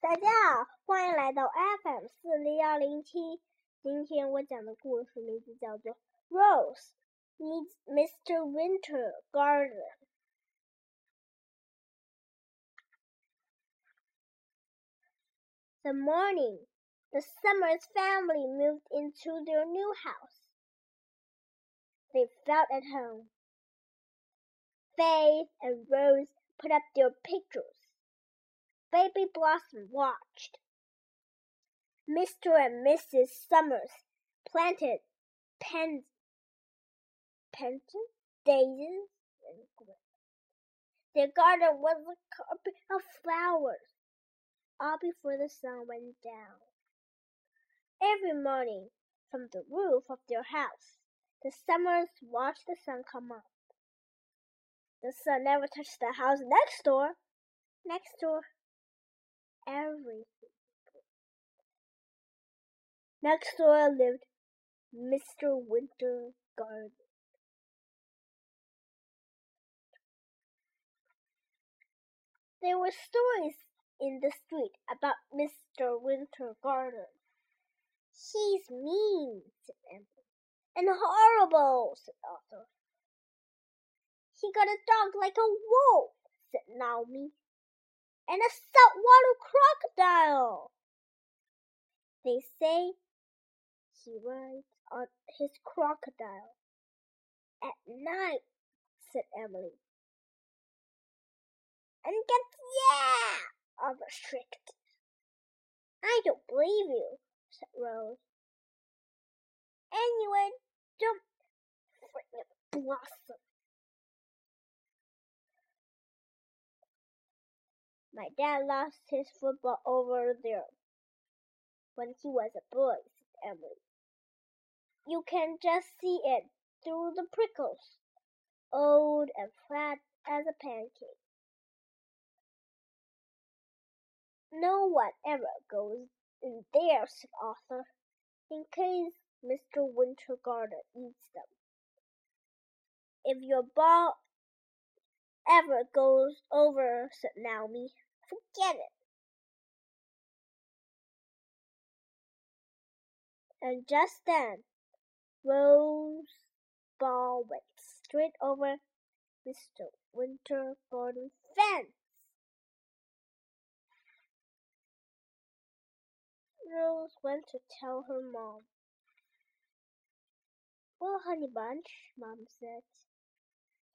大家好，欢迎来到 FM 四零幺零七。今天我讲的故事名字叫做《Rose Meets Mr. Winter Garden》。The morning the Summers family moved into their new house. They felt at home. Faith and Rose put up their pictures. Baby Blossom watched. Mr. and Mrs. Summers planted pens, pensions, daisies, and grapes. Their garden was a carpet of flowers, all before the sun went down. Every morning, from the roof of their house, the Summers watched the sun come up. The sun never touched the house next door. Next door, everything. Next door lived Mr. Winter Garden. There were stories in the street about Mr. Wintergarten. He's mean, said Emily. And horrible, said Arthur. He got a dog like a wolf, said Naomi. And a saltwater crocodile. They say he rides on his crocodile at night, said Emily. And gets yeah, Arthur shrieked. I don't believe you, said Rose. Anyway, don't freaking blossom. My dad lost his football over there when he was a boy, said Emily. You can just see it through the prickles, old and flat as a pancake. No one ever goes in there, said Arthur, in case Mr. Wintergarten eats them. If your ball ever goes over, said Naomi, forget it. And just then, Rose's ball went straight over Mr. Wintergarten's fence. Rose went to tell her mom. Well, Honey Bunch, Mom said,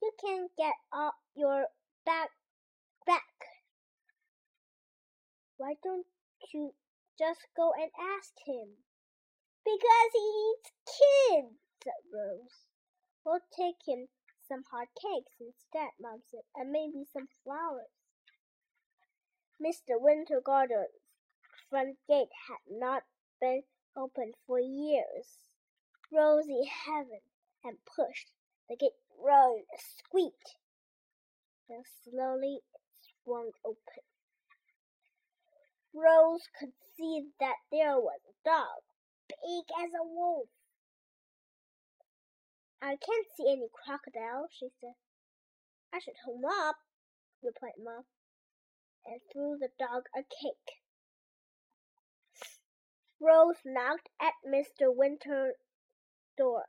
you can get up your back back. Why don't you just go and ask him? Because he eats kids, said Rose. We'll take him some hot cakes instead, Mom said, and maybe some flowers. Mr. Wintergarten front gate had not been opened for years. Rosie heaven and pushed. The gate groaned squeaked. Then slowly it swung open. Rose could see that there was a dog, big as a wolf. I can't see any crocodile, she said. I should hold up, replied Mom, and threw the dog a cake. Rose knocked at Mr. Winter's door.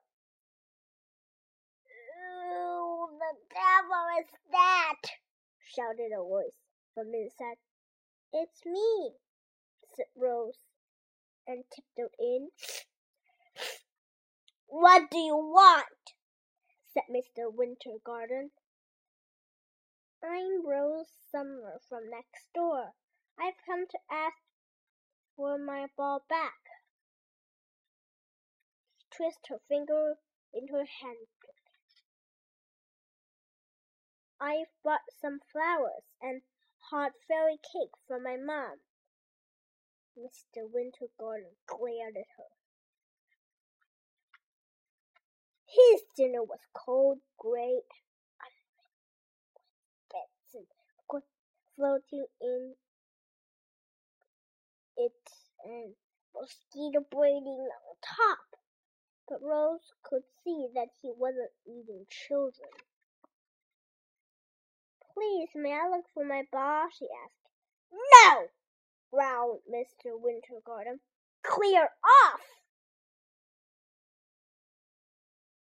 "Oh, the devil is that!" shouted a voice from inside. "It's me," said Rose, and tiptoed in. "What do you want?" said Mr. Wintergarten. "I'm Rose Summer from next door. I've come to ask for my ball back. She twisted her finger into her handkerchief. I've brought some flowers and hot fairy cake for my mom. Mr. Wintergarten glared at her. His dinner was cold, gray, and floating in it and mosquito breeding on top. But Rose could see that he wasn't eating children. Please, may I look for my ball? she asked. No! growled Mr. Wintergarten. Clear off!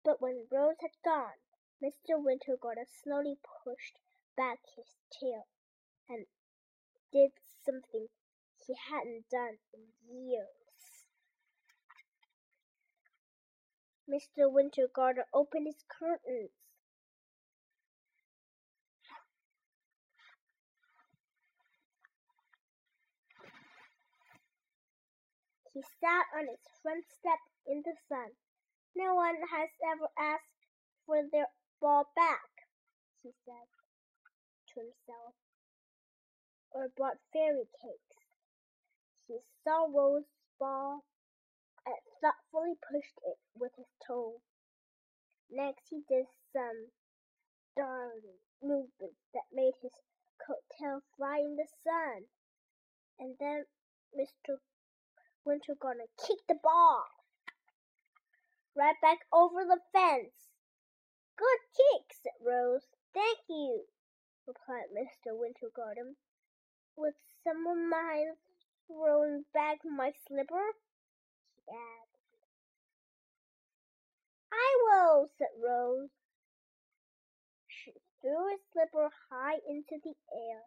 But when Rose had gone, Mr. Wintergarten slowly pushed back his tail and did something he hadn't done in years. Mr. Wintergarten opened his curtains. He sat on his front step in the sun. No one has ever asked for their ball back, he said to himself, or brought fairy cakes. He saw Rose's ball and thoughtfully pushed it with his toe. Next, he did some darting movements that made his coat tail fly in the sun. And then Mr. Wintergarten kicked the ball right back over the fence. Good kick, said Rose. Thank you, replied Mr. Wintergarten. Would someone mind throwing back my slipper? he added. I will, said Rose. She threw a slipper high into the air.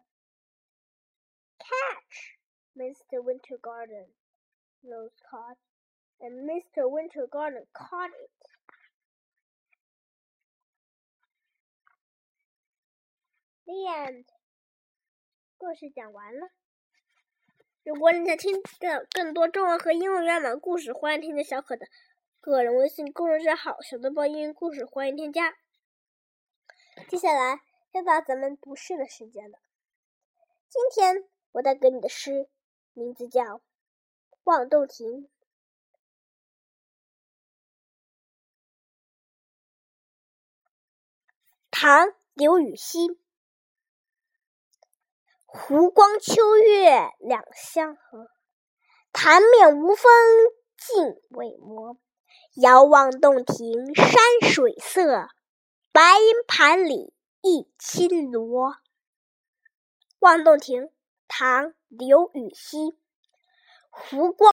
Catch, Mr. Wintergarten. Rose caught, and Mr. Winter Garden caught it. The 故事讲完了。如果你想听到更多中文和英文原版故事，欢迎添加小可的个人微信公众号“小豆包英语故事”，欢迎添加。接下来又到咱们读诗的时间了。今天我带给你的诗名字叫。望洞庭，唐·刘禹锡。湖光秋月两相和，潭面无风镜未磨。遥望洞庭山水色，白银盘里一青螺。望洞庭，唐·刘禹锡。湖光。